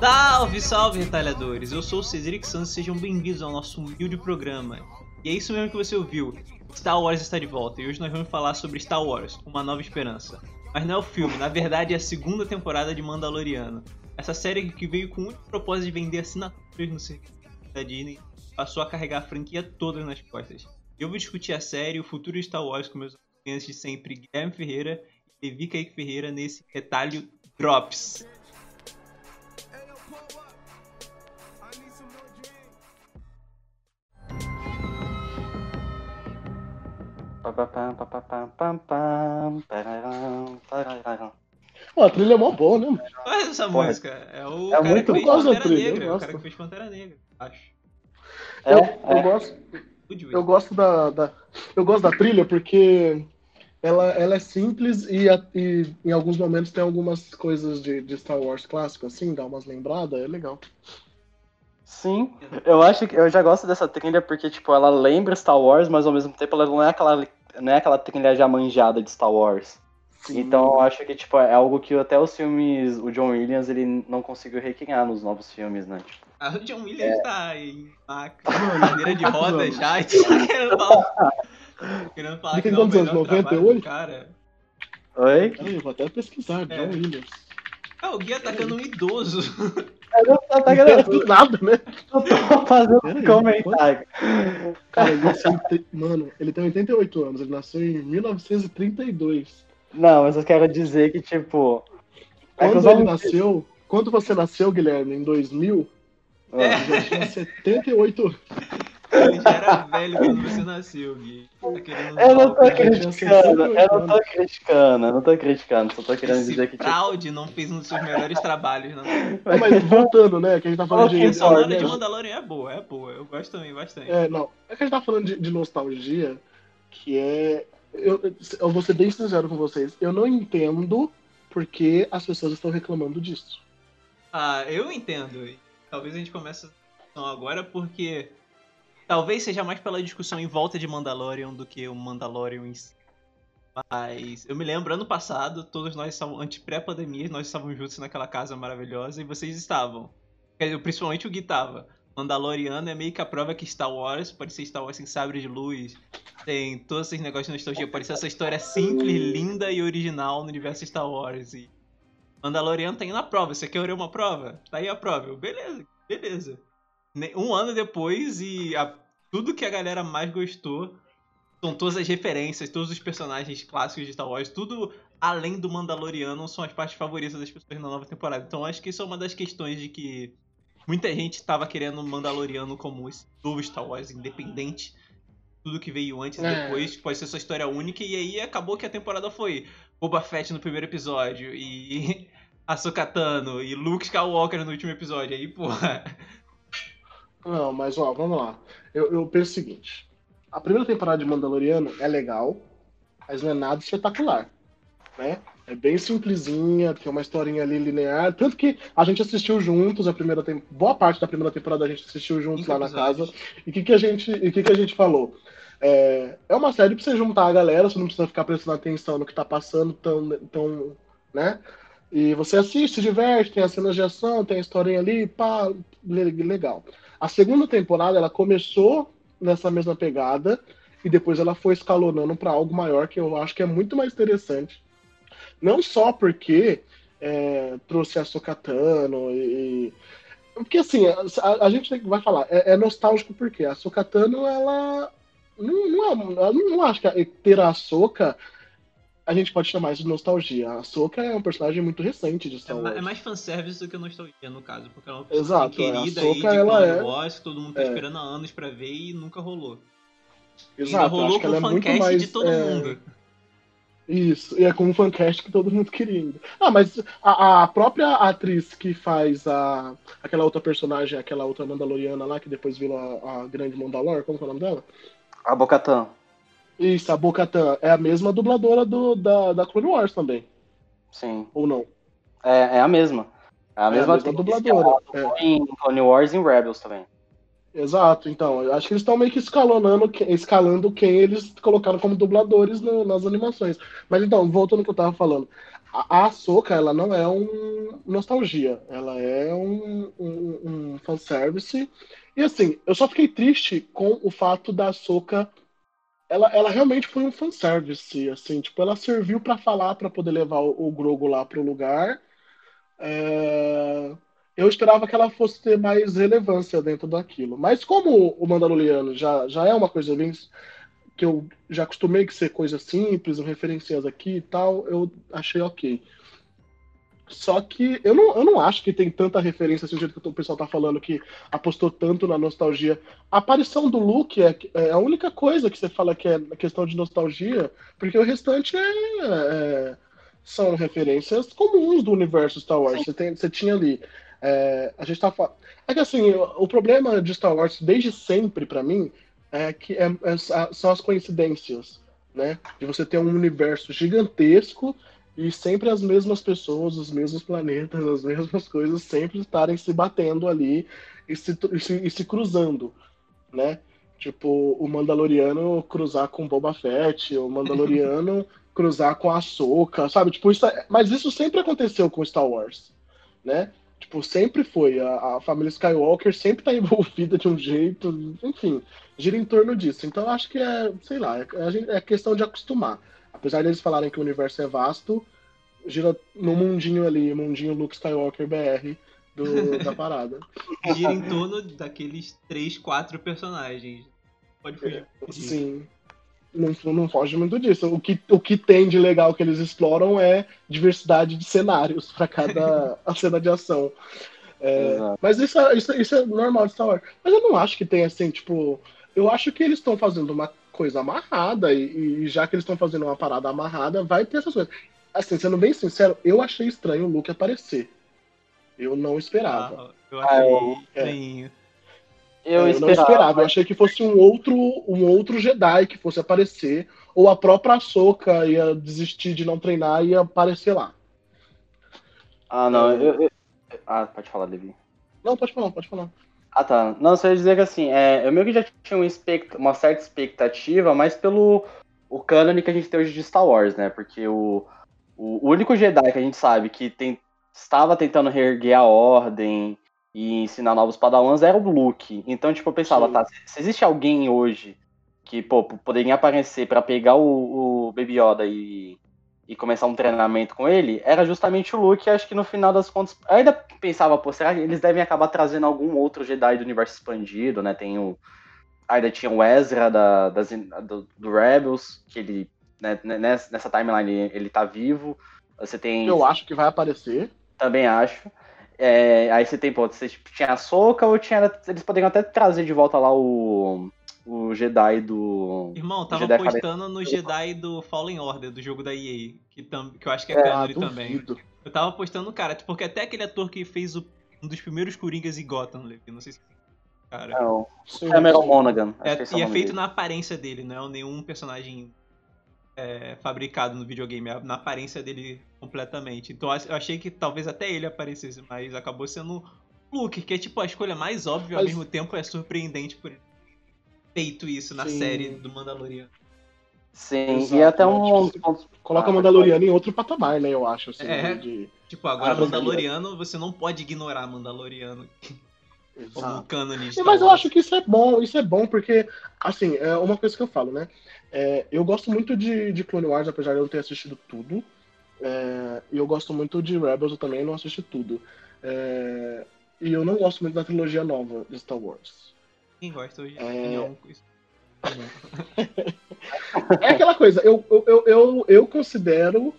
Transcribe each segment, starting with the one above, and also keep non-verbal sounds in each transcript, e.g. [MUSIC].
Salve, salve, retalhadores! Eu sou o Cedric Santos e sejam bem-vindos ao nosso humilde programa. E é isso mesmo que você ouviu. Star Wars está de volta e hoje nós vamos falar sobre Star Wars, Uma Nova Esperança. Mas não é o filme, na verdade é a segunda temporada de Mandaloriano. Essa série que veio com o único propósito de vender assinaturas no serviço da Disney passou a carregar a franquia toda nas costas. Eu vou discutir a série e o futuro de Star Wars com meus amigos de sempre, Guilherme Ferreira e Levi Kaique Ferreira, nesse retalho Drops. Pô, a trilha é mó boa, né? mano? Qual é essa Porra, música? É o é cara muito que fez Pantera trilha, eu Negra. É o gosto. cara que fez Pantera Negra, acho. É, eu, é. eu gosto, Eu gosto da, da- eu gosto da trilha porque ela, ela é simples e, a- e em alguns momentos tem algumas coisas de, de Star Wars clássico, assim, dá umas lembradas, é legal. Sim, eu acho que eu já gosto dessa trilha porque, tipo, ela lembra Star Wars, mas ao mesmo tempo ela não é aquela, não é aquela trilha já manjada de Star Wars. Então eu acho que, tipo, é algo que até os filmes, o John Williams, ele não conseguiu recriar nos novos filmes, né? Tipo, Ah, o John Williams tá em cadeira de roda já e tá querendo falar. Querendo falar Ele que não é o quantos anos? melhor trabalho do 98? cara. Oi? Eu vou até pesquisar, John É. Williams. Ah, o Gui atacando um idoso. Eu não tô, tá Não tem nada, né? eu tô fazendo um comentário. Cara, ele nasceu em tre- Mano, ele tem 88 anos, ele nasceu em 1932. Não, mas eu quero dizer que, tipo. é que Quando os ele nasceu, quando você nasceu, Guilherme, em 2000, Ah, É. ele já tinha 78 anos. Ele já era velho quando você nasceu, Gui. Tá querendo Eu não tô criticando, eu não tô criticando, eu não tô criticando, só tô querendo Esse dizer que, tipo. Proud não fez um dos seus melhores trabalhos, não. Mas voltando, né? Que a gente tá falando de. A de? Mandalorian é boa, é boa. Eu gosto também bastante. É, não. É que a gente tá falando de, de nostalgia, que é. Eu, eu vou ser bem sincero com vocês. Eu não entendo porque as pessoas estão reclamando disso. Ah, eu entendo. Talvez a gente comece discussão agora porque talvez seja mais pela discussão em volta de Mandalorian do que o Mandalorian em si. Mas eu me lembro, ano passado, todos nós estávamos, antes pré-pandemia, nós estávamos juntos naquela casa maravilhosa e vocês estavam. Principalmente o Gui tava. Mandaloriano é meio que a prova que Star Wars pode ser Star Wars sem sabre de luz. Tem todos esses negócios de nostalgia. Pode ser essa história simples, linda e original no universo Star Wars. E Mandaloriano tá indo na prova. Você quer uma prova? Tá aí a prova. Eu, beleza, beleza. Um ano depois e a- tudo que a galera mais gostou são todas as referências, todos os personagens clássicos de Star Wars, tudo além do Mandaloriano são as partes favoritas das pessoas na nova temporada. Então acho que isso é uma das questões de que muita gente tava querendo o Mandaloriano como esse novo Star Wars independente. Tudo que veio antes e É. depois pode ser sua história única. E aí acabou que a temporada foi Boba Fett no primeiro episódio e [LAUGHS] Ahsoka Tano e Luke Skywalker no último episódio. Aí, porra. Não, mas ó, vamos lá. Eu, eu penso o seguinte: a primeira temporada de Mandaloriano é legal, mas não é nada espetacular. Né? É bem simplesinha, tem uma historinha ali linear. Tanto que a gente assistiu juntos a primeira tem... Boa parte da primeira temporada a gente assistiu juntos lá na casa. E o que, que, a gente- e que, que a gente falou? É, é uma série pra você juntar a galera, você não precisa ficar prestando atenção no que tá passando tão, tão né? E você assiste, se diverte, tem as cenas de ação, tem a historinha ali, pá, le- legal. A segunda temporada ela começou nessa mesma pegada e depois ela foi escalonando para algo maior que eu acho que é muito mais interessante. Não só porque é, trouxe a Sokatano e, e- porque assim a, a gente vai falar é, é nostálgico porque a Sokatano ela não, não, é, não, não acho que ter a Soka a gente pode chamar isso de nostalgia. A Soka é um personagem muito recente de É, Star ma- Wars. é mais fanservice do que nostalgia, no caso. Porque é uma Exato, personagem é, a querida aí de ela é- Wars, que todo mundo tá é. esperando há anos pra ver e nunca rolou. Ainda Exato, rolou acho com ela o é fancast mais de todo é, mundo. Isso, e é com um fancast que todo mundo queria. ainda. Ah, mas a, a própria atriz que faz a, aquela outra personagem, aquela outra Mandaloriana lá, que depois virou a, a grande Mandalor, como que é o nome dela? A Bocatan. Isso, a Bo-Katan. É a mesma dubladora do, da, da Clone Wars também, Sim. ou não? É, é a mesma. É a É a mesma, mesma dubladora. atuou em Clone Wars e em Rebels também. Exato, então, eu acho que eles estão meio que escalonando, escalando quem eles colocaram como dubladores no, nas animações. Mas então, voltando ao que eu tava falando, a, a Soca, ela não é um nostalgia, ela é um, um, um fanservice. E assim, eu só fiquei triste com o fato da Soca ela, ela realmente foi um fanservice, assim, tipo, ela serviu para falar, para poder levar o, o Grogo lá pro lugar. É eu esperava que ela fosse ter mais relevância dentro daquilo. Mas como o Mandaloriano já, já é uma coisa bem que eu já acostumei que ser coisa simples, referencias aqui e tal, eu achei ok. Só que eu não, eu não acho que tem tanta referência assim, do jeito que o pessoal tá falando que apostou tanto na nostalgia. A aparição do Luke é, é a única coisa que você fala que é questão de nostalgia, porque o restante é, é são referências comuns do universo Star Wars. Você, tem, você tinha ali é, a gente tá falando. É que assim, o, problema de Star Wars desde sempre, para mim, é que é, é, são as coincidências, né? De você ter um universo gigantesco e sempre as mesmas pessoas, os mesmos planetas, as mesmas coisas sempre estarem se batendo ali e se, e se, e se cruzando, né? Tipo, o Mandaloriano cruzar com Boba Fett, o Mandaloriano [LAUGHS] cruzar com a Soca, sabe? Tipo, isso é... mas isso sempre aconteceu com Star Wars, né? Tipo, sempre foi. A, a família Skywalker sempre tá [LAUGHS] envolvida de um jeito, enfim, gira em torno disso. Então acho que é, sei lá, é, é questão de acostumar. Apesar deles falarem que o universo é vasto, gira no mundinho ali, mundinho Luke Skywalker BR do, [LAUGHS] da parada. gira em torno daqueles três, quatro personagens. Pode fugir. É, sim não, não foge muito disso. O que, o que tem de legal que eles exploram é diversidade de cenários para cada [LAUGHS] a cena de ação. É, mas isso, é, isso, isso é normal de Star Wars. Mas eu não acho que tem assim, tipo. Eu acho que eles estão fazendo uma coisa amarrada, e, e já que eles estão fazendo uma parada amarrada, vai ter essas coisas. Assim, sendo bem sincero, eu achei estranho o Luke aparecer. Eu não esperava. Ah, eu achei ah, é. Eu, eu não esperava. Eu achei que fosse um outro, um outro Jedi que fosse aparecer, ou a própria Ahsoka ia desistir de não treinar e ia aparecer lá. Ah, não. É. Eu, eu... Ah, pode falar, Levi. Não, pode falar, pode falar. Ah, tá. Não, só ia dizer que assim, é, eu meio que já tinha um expect... uma certa expectativa, mas pelo o cânone que a gente tem hoje de Star Wars, né? Porque o, o, o único Jedi que a gente sabe que tem, estava tentando reerguer a ordem e ensinar novos padawans era o Luke. Então, tipo, eu pensava, Sim. tá, se existe alguém hoje que, pô, poderia aparecer para pegar o, o Baby Yoda e, e começar um treinamento com ele, era justamente o Luke. Acho que no final das contas, eu ainda pensava, pô, será que eles devem acabar trazendo algum outro Jedi do universo expandido, né? Tem o. Ainda tinha o Ezra da, das, do, do Rebels, que ele, né, nessa timeline, ele, ele tá vivo. Você tem. Eu acho que vai aparecer. Também acho. É, aí você tem, pô, você tinha a Soca ou tinha. Eles poderiam até trazer de volta lá o. O Jedi do. Irmão, tava Jedi postando no Jedi do Fallen Order, do jogo da EA, que, tam, que eu acho que é, é canon também. Eu tava postando, cara, porque até aquele ator que fez o, um dos primeiros Coringas em Gotham, não sei se. Cara. Não, Cameron Monaghan. É, é e é feito dele. na aparência dele, não é nenhum personagem é, fabricado no videogame, na aparência dele completamente. Então eu achei que talvez até ele aparecesse, mas acabou sendo Luke, que é tipo a escolha mais óbvia, mas... ao mesmo tempo é surpreendente por feito isso na Sim. série do Mandaloriano. Sim, Exato, e até um. Né? Tipo, coloca o Mandaloriano em outro patamar, né? Eu acho. Assim, é, de... Tipo, agora ah, Mandaloriano, você não pode ignorar Mandaloriano. [LAUGHS] Como canonista. Mas eu acho que isso é bom, isso é bom, porque, assim, é uma coisa que eu falo, né? É, eu gosto muito de, de Clone Wars, apesar de eu não ter assistido tudo. É, e eu gosto muito de Rebels, eu também não assisti tudo. É, e eu não gosto muito da trilogia nova de Star Wars. Quem gosta hoje? É... [LAUGHS] é aquela coisa, eu, eu, eu, eu considero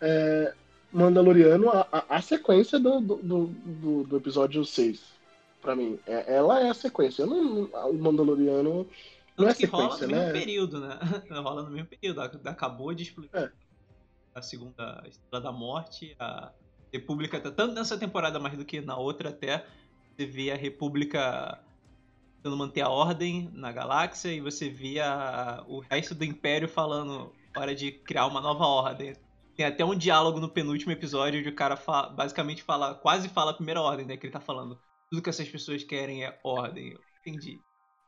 é, Mandaloriano a, a, a sequência do, do, do, do, episódio 6. Pra mim. É, ela é a sequência. Eu não, o Mandaloriano não é sequência, rola no né? mesmo período, né? [LAUGHS] rola no mesmo período. Acabou de explodir é. a segunda Estrela da Morte, a República, tanto nessa temporada mais do que na outra até, você vê a República tentando manter a ordem na galáxia e você via o resto do Império falando hora de criar uma nova ordem. Tem até um diálogo no penúltimo episódio onde o cara fala, basicamente fala, quase fala a primeira ordem, né? Que ele tá falando. Tudo que essas pessoas querem é ordem Entendi.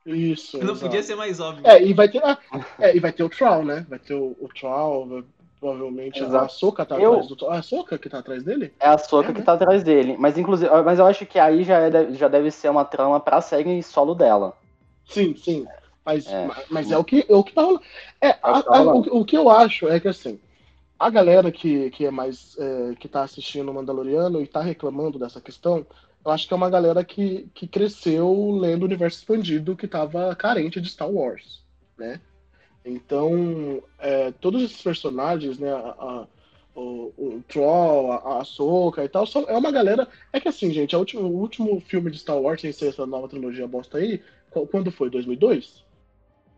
Isso. Não exato. podia ser mais óbvio. É, e vai ter, ah, é, e vai ter o Troll, né? Vai ter o, o Troll, provavelmente a. Soca tá Eu- atrás do Troll. Ah, a Soca que tá atrás dele? É a Soca É, que né? tá atrás dele. Mas inclusive, mas eu acho que aí já, é- já deve ser uma trama pra série solo dela. Sim, sim. Mas É. mas- mas é o que, é o que tá rolando. É, o que a- tá a- rolando. o, o que eu acho é que assim, a galera que, que é mais. é, que tá assistindo o Mandaloriano e tá reclamando dessa questão, eu acho que é uma galera que, que cresceu lendo o universo expandido que tava carente de Star Wars, né? Então, é, todos esses personagens, né? a- a- o, o Troll, a, a Ahsoka e tal, são, é uma galera. É que assim, gente, a última- o último filme de Star Wars, sem ser essa nova trilogia bosta aí, qual- quando foi? 2002?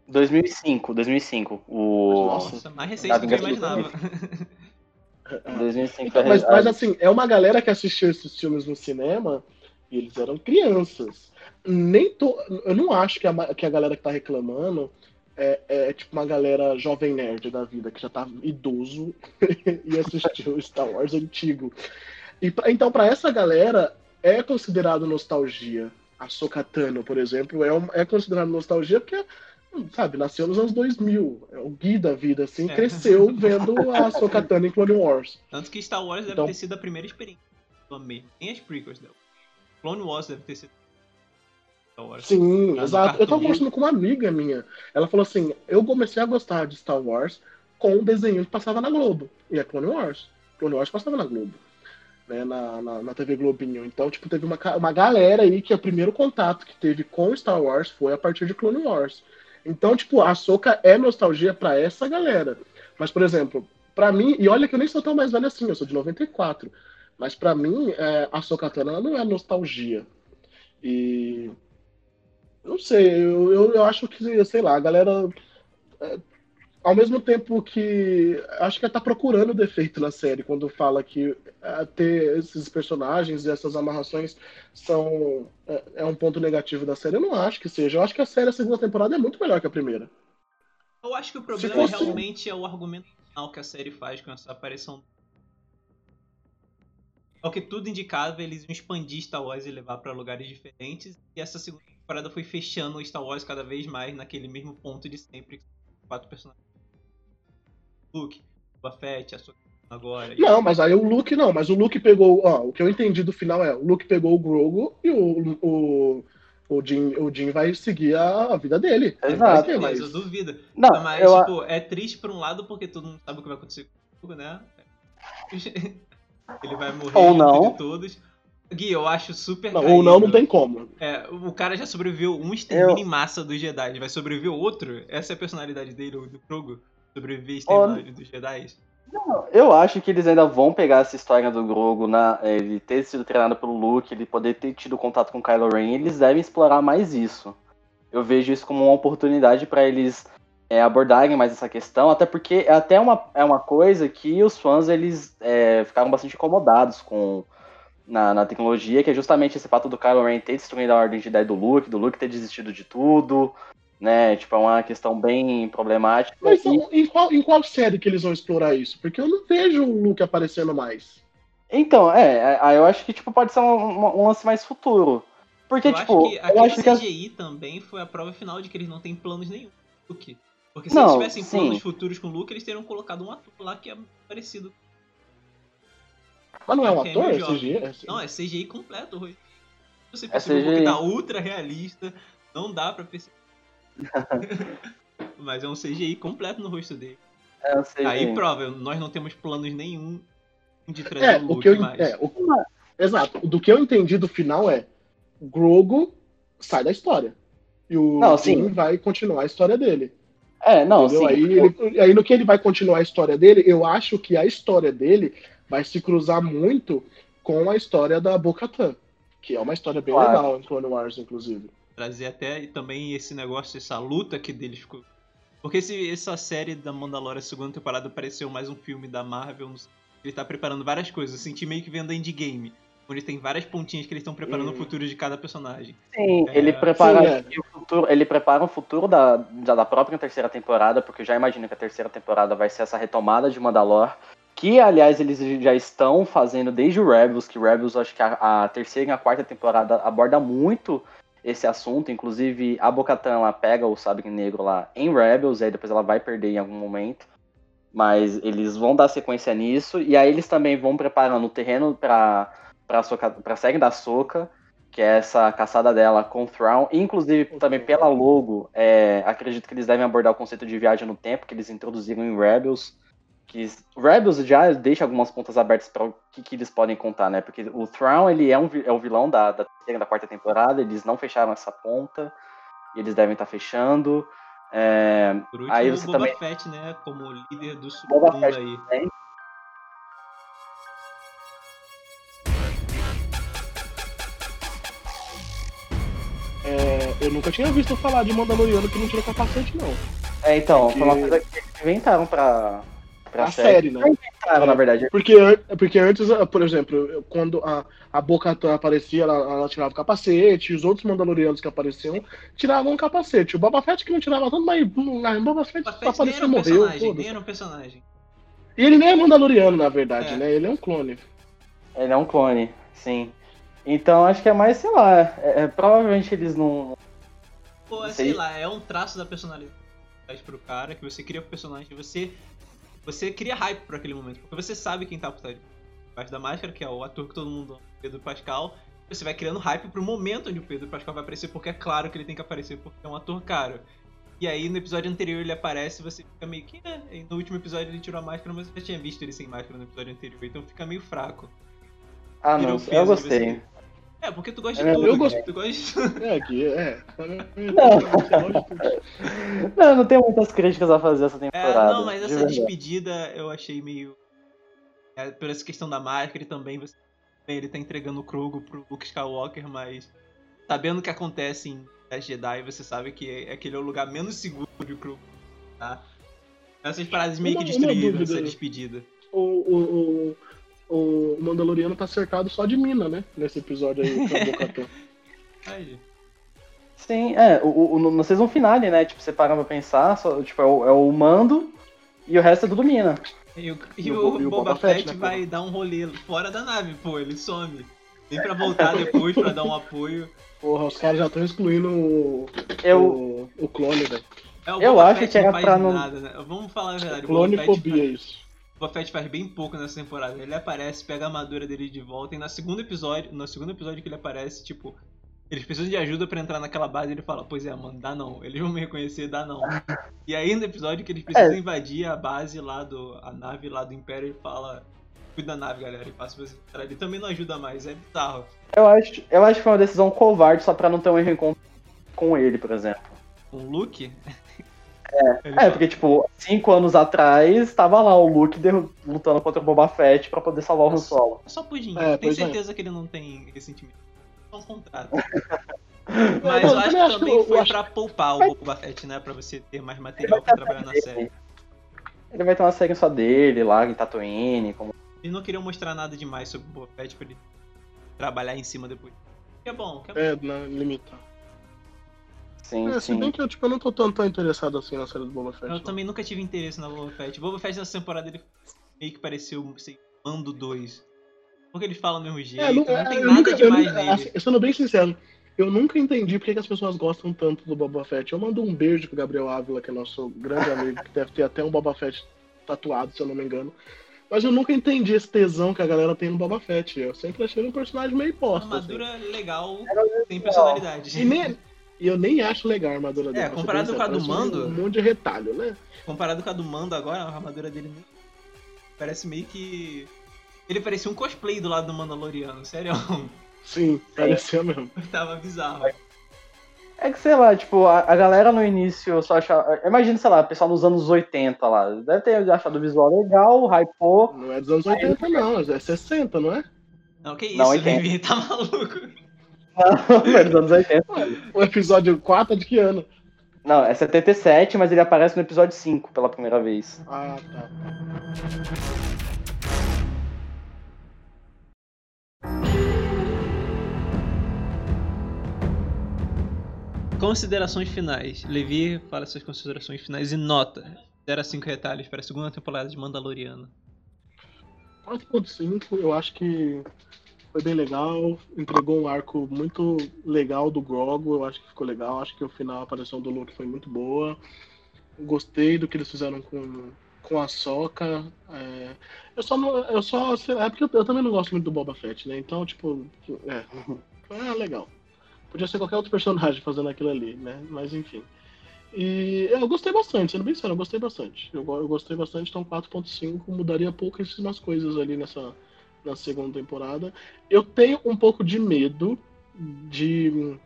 2005, 2005. O... Nossa. Nossa, mais recente do que eu imaginava. 2005 [LAUGHS] Então, é- mas, mas assim, é uma galera que assistiu esses filmes no cinema e eles eram crianças. Nem to... Eu não acho que a, que a galera que tá reclamando é, é tipo uma galera jovem nerd da vida, que já tá idoso [LAUGHS] e assistiu [LAUGHS] Star Wars antigo. E então, pra essa galera, é considerado nostalgia. A Sokatano, por exemplo, é, um- é considerado nostalgia porque, sabe, nasceu nos anos 2000. É o Gui da vida, assim, É. cresceu vendo a Sokatano em Clone Wars. Tanto que Star Wars deve Então- ter sido a primeira experiência. Nem as prequels dela. Clone Wars deve ter sido Star Wars. Sim, no exato. Eu tava conversando com uma amiga minha. Ela falou assim: eu comecei a gostar de Star Wars com um desenho que passava na Globo. E é Clone Wars. Clone Wars passava na Globo. Né, na, na, na TV Globinho. Então, tipo, teve uma, uma galera aí que o primeiro contato que teve com Star Wars foi a partir de Clone Wars. Então, tipo, a Soca é nostalgia pra essa galera. Mas, por exemplo, pra mim, e olha que eu nem sou tão mais velho assim, eu sou de 94. Mas pra mim, é, a Sokatana não é nostalgia. E não sei, eu, eu, eu acho que, sei lá, a galera. é, ao mesmo tempo que. Acho que ela tá procurando defeito na série quando fala que é, ter esses personagens e essas amarrações são. É, é um ponto negativo da série. Eu não acho que seja. Eu acho que a série, a segunda temporada, é muito melhor que a primeira. Eu acho que o problema fosse- realmente é o argumento final que a série faz com essa aparição. Ao que tudo indicava, eles iam expandir Star Wars e levar pra lugares diferentes. E essa segunda temporada foi fechando o Star Wars cada vez mais naquele mesmo ponto de sempre. Quatro personagens. Luke, Boba Fett, a sua agora. e- Não, mas aí o Luke não, mas o Luke pegou. Ó, o que eu entendi do final é: o Luke pegou o Grogu e o. o o Jim, o Jim vai seguir a, a vida dele. Exato. Beleza, mais- eu duvido. Não, Mas, eu, tipo, é triste por um lado porque todo mundo sabe o que vai acontecer com o Hugo, né? [LAUGHS] Ele vai morrer Ou não. de todos. Gui, eu acho super Não, ou não, não tem como. É, o cara já sobreviveu um extermínio em massa dos Jedi. Ele vai sobreviver outro? Essa é a personalidade dele, do Krogo? Sobreviver e extermínio dos Jedi? eu acho que eles ainda vão pegar essa história do Grogu, na, ele ter sido treinado pelo Luke, ele poder ter tido contato com Kylo Ren, eles devem explorar mais isso. Eu vejo isso como uma oportunidade para eles é, abordarem mais essa questão, até porque é até uma, é uma coisa que os fãs eles é, ficaram bastante incomodados com na, na tecnologia, que é justamente esse fato do Kylo Ren ter destruído a ordem de ideia do Luke, do Luke ter desistido de tudo, né? Tipo, é uma questão bem problemática. Mas E- então, em, qual, em qual série que eles vão explorar isso? Porque eu não vejo o Luke aparecendo mais. Então, é, aí eu acho que tipo, pode ser um, um- lance mais futuro. Porque, eu tipo, acho que eu acho que. as- CGI também foi a prova final de que eles não têm planos nenhum Luke. Porque se Não, eles tivessem sim. planos futuros com o Luke, eles teriam colocado um ator lá que é parecido. Mas não é um Ok, ator, é. CGI? É assim. Não, é CGI completo, Rui. Você É percebeu CGI. que tá ultra realista, não dá pra perceber. [LAUGHS] Mas é um CGI completo no rosto dele. é, eu sei, Aí prova, nós não temos planos nenhum de trazer É, o Luke eu, mais. é, o- exato. Do que eu entendi do final é Grogo sai da história. E o Não, Jim vai continuar a história dele. É, não, entendeu? sim. Aí, ele- aí no que ele vai continuar a história dele, eu acho que a história dele vai se cruzar muito com a história da Bo-Katan. Que é uma história bem Claro. legal em Clone Wars, inclusive. Trazer até também esse negócio, essa luta que deles ficou. Porque esse, essa série da Mandalorian segunda temporada pareceu mais um filme da Marvel. não sei. Ele tá preparando várias coisas. Eu senti meio que vendo a Endgame. Onde tem várias pontinhas que eles estão preparando Hum. o futuro de cada personagem. Sim, É, ele prepara sim, é. o futuro, ele prepara o futuro da, da, da própria terceira temporada, porque eu já imagino que a terceira temporada vai ser essa retomada de Mandalor, que aliás eles já estão fazendo desde o Rebels, que Rebels acho que a, a terceira e a quarta temporada aborda muito esse assunto. Inclusive, a Bocatan ela pega o Sabre Negro lá em Rebels, aí depois ela vai perder em algum momento. Mas eles vão dar sequência nisso. E aí eles também vão preparando o terreno pra, Soca, pra série da Soca, que é essa caçada dela com Thrawn. Inclusive, também pela logo, é, acredito que eles devem abordar o conceito de viagem no tempo, que eles introduziram em Rebels que Rebels já deixa algumas pontas abertas para o que, que, eles podem contar, né? Porque o Thrawn, ele é, um, é o vilão da, da terceira da quarta temporada, eles não fecharam essa ponta, e eles devem estar tá fechando. É, Por último, aí o você Boba também... Fett, né, como líder do submundo aí. também. Eu nunca tinha visto falar de Mandaloriano que não tira capacete, não. É, então, Porque- foi uma coisa que eles inventaram pra, pra A série, né? Não inventaram, na verdade. Porque, an- porque antes, ah, por exemplo, quando a, a Bo-Katan aparecia, ela, ela tirava o capacete, e os outros Mandalorianos que apareciam tiravam o capacete. O Boba Fett que não tirava tanto, mas hum, o Boba Fett Boba Fett nem apareceu era e um morreu. nem era um personagem. E ele nem é Mandaloriano, na verdade, É. né? Ele é um clone. Ele é um clone, sim. Então acho que é mais, sei lá, é- é, provavelmente eles não. Pô, sei aí. lá, é um traço da personalidade pro cara, que você cria o personagem, você, você cria hype pra aquele momento, porque você sabe quem tá por trás da máscara, que é o ator que todo mundo ama, Pedro Pascal, você vai criando hype pro momento onde o Pedro Pascal vai aparecer, porque é claro que ele tem que aparecer, porque é um ator caro. E aí no episódio anterior ele aparece e você fica meio que, né? E no último episódio ele tirou a máscara, mas você já tinha visto ele sem máscara no episódio anterior, então fica meio fraco. Ah, não, eu gostei. você. É, porque tu gosta de É, tudo, eu gostei. tu gosta de. É, que é. Não, não tenho muitas críticas a fazer essa É, temporada. não, mas de essa verdade. despedida eu achei meio. É, por essa questão da máscara e também você. Ele tá entregando o Krogo pro Luke Skywalker, mas sabendo o que acontece em Last Jedi, você sabe que é- aquele é o lugar menos seguro de Krogo. Tá? Essas paradas meio que destruíram essa despedida. O, o, o, o Mandaloriano tá cercado só de mina, né? Nesse episódio aí [LAUGHS] Bo-Katan. Aí. Sim, é, o, o, no- season finale, né? Tipo, você para pra pensar, só, tipo, é o, é o mando e o resto é tudo mina. E o, e E o e o Boba, Boba Fett, Fett, né, vai dar um rolê fora da nave, pô, ele some. Vem pra voltar depois pra dar um apoio. Porra, os caras já estão excluindo o, Eu, o, o clone, velho. É, o Eu Boba acho Fett que era pra não- nada, né? Vamos falar a verdade. Fett faz- isso. O Boba Fett faz bem pouco nessa temporada. Ele aparece, pega a armadura dele de volta e no segundo episódio, no segundo episódio que ele aparece, tipo, eles precisam de ajuda pra entrar naquela base, ele fala: "Pois é, mano, dá não. Eles vão me reconhecer, dá não". E aí no episódio que eles precisam É. invadir a base lá do a nave lá do Império, ele fala: "Cuida da nave, galera", e passa você entrar. Ele também não ajuda mais, é bizarro. eu, acho, eu acho que foi uma decisão covarde só pra não ter um reencontro com ele, por exemplo. Com o Luke? É, porque, tipo, cinco anos atrás, tava lá o Luke lutando contra o Boba Fett pra poder salvar o Han Solo. É só pudim. É, Tenho pois é. certeza que ele não tem ressentimento. Só um contrato. [LAUGHS] Mas eu eu acho que acho também foi acho- pra poupar o Boba Fett, né? Pra você ter mais material pra trabalhar na série. Ele vai ter uma série só dele lá, em Tatooine, como... Eles não queriam mostrar nada demais sobre o Boba Fett pra ele trabalhar em cima depois. Que é bom, que é bom. É, limitar. Sim, É, se sim. bem que eu, tipo, eu não tô tão, tão interessado assim na série do Boba Fett. Eu não. também nunca tive interesse na Boba Fett. Boba Fett nessa temporada ele meio que pareceu, sei, Mando 2. Porque eles falam do mesmo jeito, É, não, é, tem eu nada nunca- eu demais nunca- nele. assim, sendo bem sincero, eu nunca entendi porque que as pessoas gostam tanto do Boba Fett. Eu mando um beijo pro Gabriel Ávila, que é nosso grande amigo, que deve ter até um Boba Fett tatuado, se eu não me engano. Mas eu nunca entendi esse tesão que a galera tem no Boba Fett. Eu sempre achei ele um personagem meio Uma posta. assim. armadura legal, tem personalidade. E, nem, e eu nem acho legal a armadura dele. É, comparado com a do Mando- Um, monte de retalho, né? Comparado com a do Mando agora, a armadura dele nem- parece meio que. Ele parecia um cosplay do lado do Mandaloriano, sério. [LAUGHS] Sim, parecia mesmo. [LAUGHS] Tava bizarro. É que, sei lá, tipo, a, a galera no início só achava... Imagina, sei lá, o pessoal nos anos 80 lá. Deve ter achado o visual legal, hypou. Não é dos anos 80, não, é 60, não é? Não, que isso, Não. Levi, tá maluco? Não, é dos anos 80. O episódio 4 é de que ano? Não, é 77, mas ele aparece no episódio 5 pela primeira vez. Ah, tá. Considerações finais. Levi fala suas considerações finais e nota. 0 a 5 retalhos para a segunda temporada de Mandaloriano. 4.5, eu acho que foi bem legal, entregou um arco muito legal do Grogo, eu acho que ficou legal, acho que o final, a aparição do Luke foi muito boa. Gostei do que eles fizeram com, com a Soca. É, eu só não. Eu só. É porque eu, eu, também não gosto muito do Boba Fett, né? Então, tipo. É. [LAUGHS] É legal. Podia ser qualquer outro personagem fazendo aquilo ali, né? Mas enfim. E eu gostei bastante, sendo bem sério, eu gostei bastante. Eu, eu gostei bastante, então 4.5 mudaria pouquíssimas coisas ali nessa na segunda temporada. Eu tenho um pouco de medo de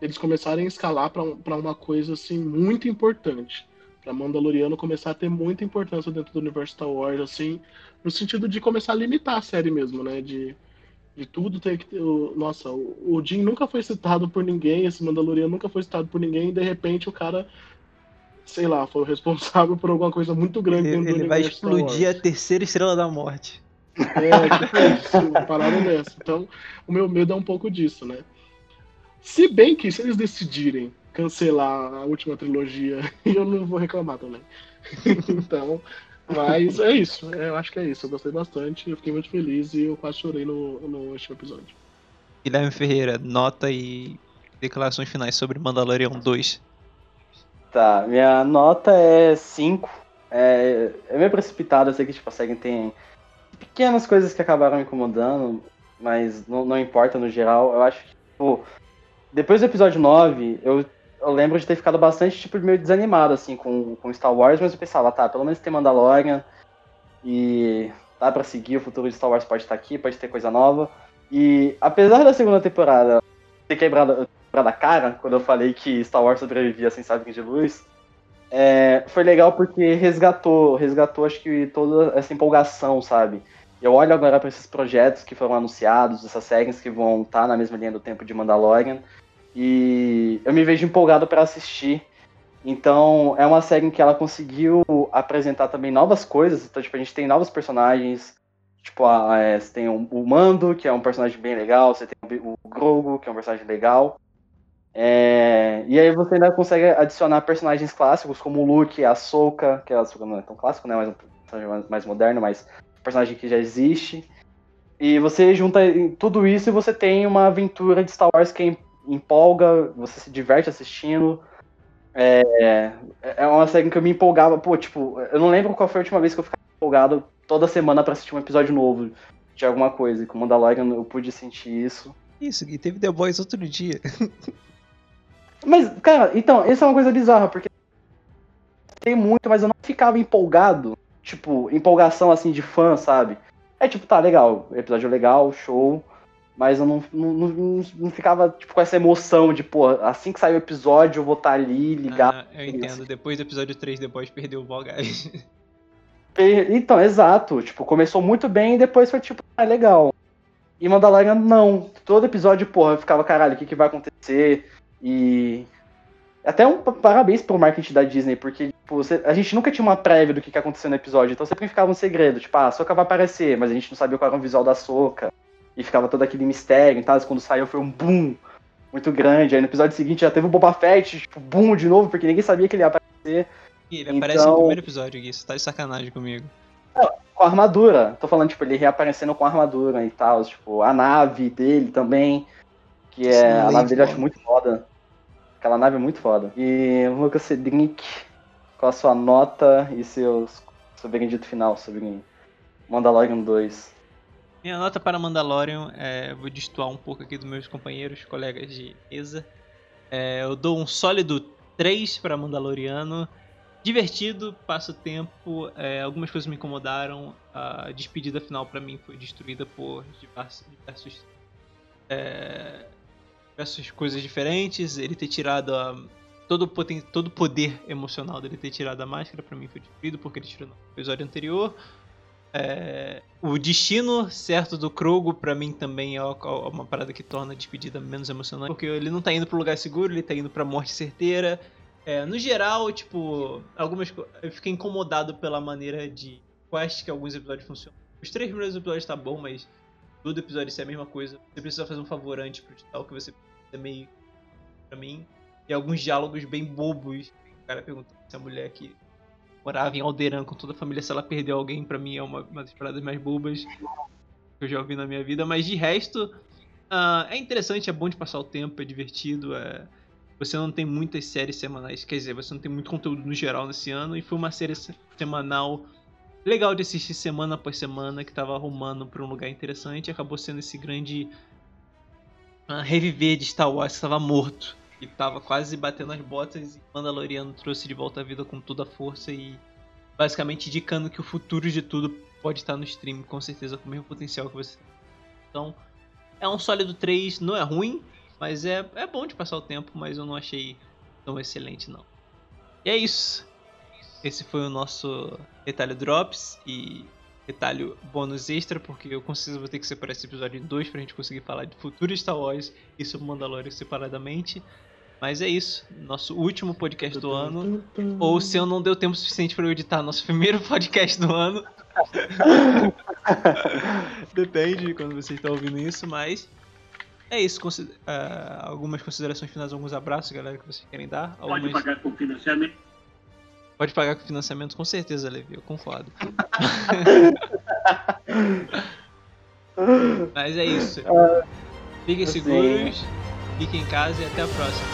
eles começarem a escalar para uma coisa assim muito importante. Para Mandaloriano começar a ter muita importância dentro do universo Star Wars, assim, no sentido de começar a limitar a série mesmo, né? De, de tudo ter que ter. Nossa, o, o Jim nunca foi citado por ninguém, esse Mandaloriano nunca foi citado por ninguém, e de repente o cara sei lá, foi o responsável [LAUGHS] por alguma coisa muito grande ele, dentro ele vai explodir a terceira estrela da morte. É, tipo isso, uma parada dessa. Então, o meu medo é um pouco disso, né? Se bem que se eles decidirem cancelar a última trilogia, [LAUGHS] eu não vou reclamar também. [LAUGHS] então, mas é isso. É, eu acho que é isso. Eu gostei bastante, eu fiquei muito feliz e eu quase chorei no, no último episódio. Guilherme Ferreira, nota e declarações finais sobre Mandalorian 2. Tá, minha nota é 5. É, é meio precipitado, eu sei que tipo, a série tem pequenas coisas que acabaram me incomodando, mas não, não importa no geral. Eu acho que, tipo, depois do episódio 9, eu, eu lembro de ter ficado bastante, tipo, meio desanimado, assim, com, com Star Wars, mas eu pensava, tá, pelo menos tem Mandalorian e dá pra seguir, o futuro de Star Wars pode estar aqui, pode ter coisa nova. E apesar da segunda temporada ter quebrado, quebrado a cara, quando eu falei que Star Wars sobrevivia sem sabres de luz, é, foi legal porque resgatou, resgatou acho que toda essa empolgação, sabe? Eu olho agora para esses projetos que foram anunciados, essas séries que vão estar tá na mesma linha do tempo de Mandalorian, e eu me vejo empolgado para assistir. Então, é uma série em que ela conseguiu apresentar também novas coisas. Então, tipo, a gente tem novos personagens. Tipo, a, é, você tem o, o Mando, que é um personagem bem legal. Você tem o, o Grogu, que é um personagem legal. É, e aí você ainda consegue adicionar personagens clássicos, como o Luke, a Soka, que a Soka não é tão clássico, né? Mas um personagem mais, moderno, mas um personagem que já existe. E você junta tudo isso e você tem uma aventura de Star Wars que empolga, você se diverte assistindo. É, é uma série que eu me empolgava, pô, tipo, eu não lembro qual foi a última vez que eu ficava empolgado toda semana para assistir um episódio novo de alguma coisa. E com Mandalorian eu pude sentir isso. Isso, e teve The Boys outro dia. [LAUGHS] Mas, cara, então, essa é uma coisa bizarra, porque tem muito, mas eu não ficava empolgado. Tipo, empolgação assim de fã, sabe? É tipo, tá, legal, episódio legal, show. Mas eu não, não, não, não, ficava tipo, com essa emoção de, pô, assim que sair o episódio eu vou estar tá ali, ligar. Ah, eu entendo, depois do episódio 3, depois perdeu o Volgás. [LAUGHS] Então, exato. Tipo, começou muito bem e depois foi tipo, ah, legal. E Mandalorian, não. Todo episódio, porra, eu ficava, caralho, o que, que vai acontecer? E até um parabéns pro marketing da Disney, porque tipo, você, a gente nunca tinha uma prévia do que, que aconteceu no episódio, então sempre ficava um segredo, tipo, ah, a Soca vai aparecer, mas a gente não sabia qual era o visual da Soca. E ficava todo aquele mistério e tal, quando saiu foi um boom muito grande. Aí no episódio seguinte já teve o Boba Fett, tipo, boom de novo, porque ninguém sabia que ele ia aparecer. E ele então... aparece no primeiro episódio, Gui, você tá de sacanagem comigo. com a armadura, tô falando, tipo, ele reaparecendo com a armadura e tal, tipo, a nave dele também, que é, Sim, a nave dele eu acho muito foda. Aquela nave é muito foda. E Lucas Cedric, qual a sua nota e seu, seu veredito final sobre Mandalorian 2? Minha nota para Mandalorian, é, vou destoar um pouco aqui dos meus companheiros, colegas de mesa. É, eu dou um sólido 3 para Mandaloriano. Divertido, passo tempo, é, algumas coisas me incomodaram. A despedida final para mim foi destruída por diversos, diversos é, diversas coisas diferentes, ele ter tirado a, todo, o poten, todo poder emocional dele ter tirado a máscara, para mim foi destruído porque ele tirou no episódio anterior. É, o destino certo do Krogo, para mim, também é uma parada que torna a despedida menos emocionante. Porque ele não tá indo pro lugar seguro, ele tá indo pra morte certeira. É, no geral, tipo, algumas eu fiquei incomodado pela maneira de quest que alguns episódios funcionam. Os três primeiros episódios tá bom, mas todo episódio isso é a mesma coisa. Você precisa fazer um favor antes pro tal que você meio pra mim. E alguns diálogos bem bobos. O cara pergunta se a mulher que morava em Alderan com toda a família, se ela perdeu alguém, pra mim é uma, uma das paradas mais bobas. que eu já ouvi na minha vida, mas de resto uh, é interessante, é bom de passar o tempo, é divertido, é... você não tem muitas séries semanais, quer dizer, você não tem muito conteúdo no geral nesse ano, e foi uma série semanal legal de assistir semana após semana, que tava arrumando para um lugar interessante, acabou sendo esse grande reviver de Star Wars que estava morto, e tava quase batendo as botas, e Mandaloriano trouxe de volta a vida com toda a força e basicamente indicando que o futuro de tudo pode estar no stream, com certeza, com o mesmo potencial que você. Então, é um sólido 3, não é ruim, mas é, é bom de passar o tempo, mas eu não achei tão excelente, não. E é isso. Esse foi o nosso retalho Drops e retalho bônus extra, porque eu consigo vou ter que separar esse episódio em dois pra gente conseguir falar de futuro Star Wars e sobre Mandalorian separadamente. Mas é isso, nosso último podcast do ano. Ou se eu não deu tempo suficiente para eu editar nosso [LAUGHS] primeiro podcast do ano. [LAUGHS] Depende de quando você está ouvindo isso, mas é isso. Consider uh, algumas considerações finais, alguns abraços, galera, que vocês querem dar. Algumas... Pode pagar com financiamento. Pode pagar com financiamento, com certeza, Levi, eu concordo. [LAUGHS] mas é isso. Fiquem seguros, fiquem em casa e até a próxima.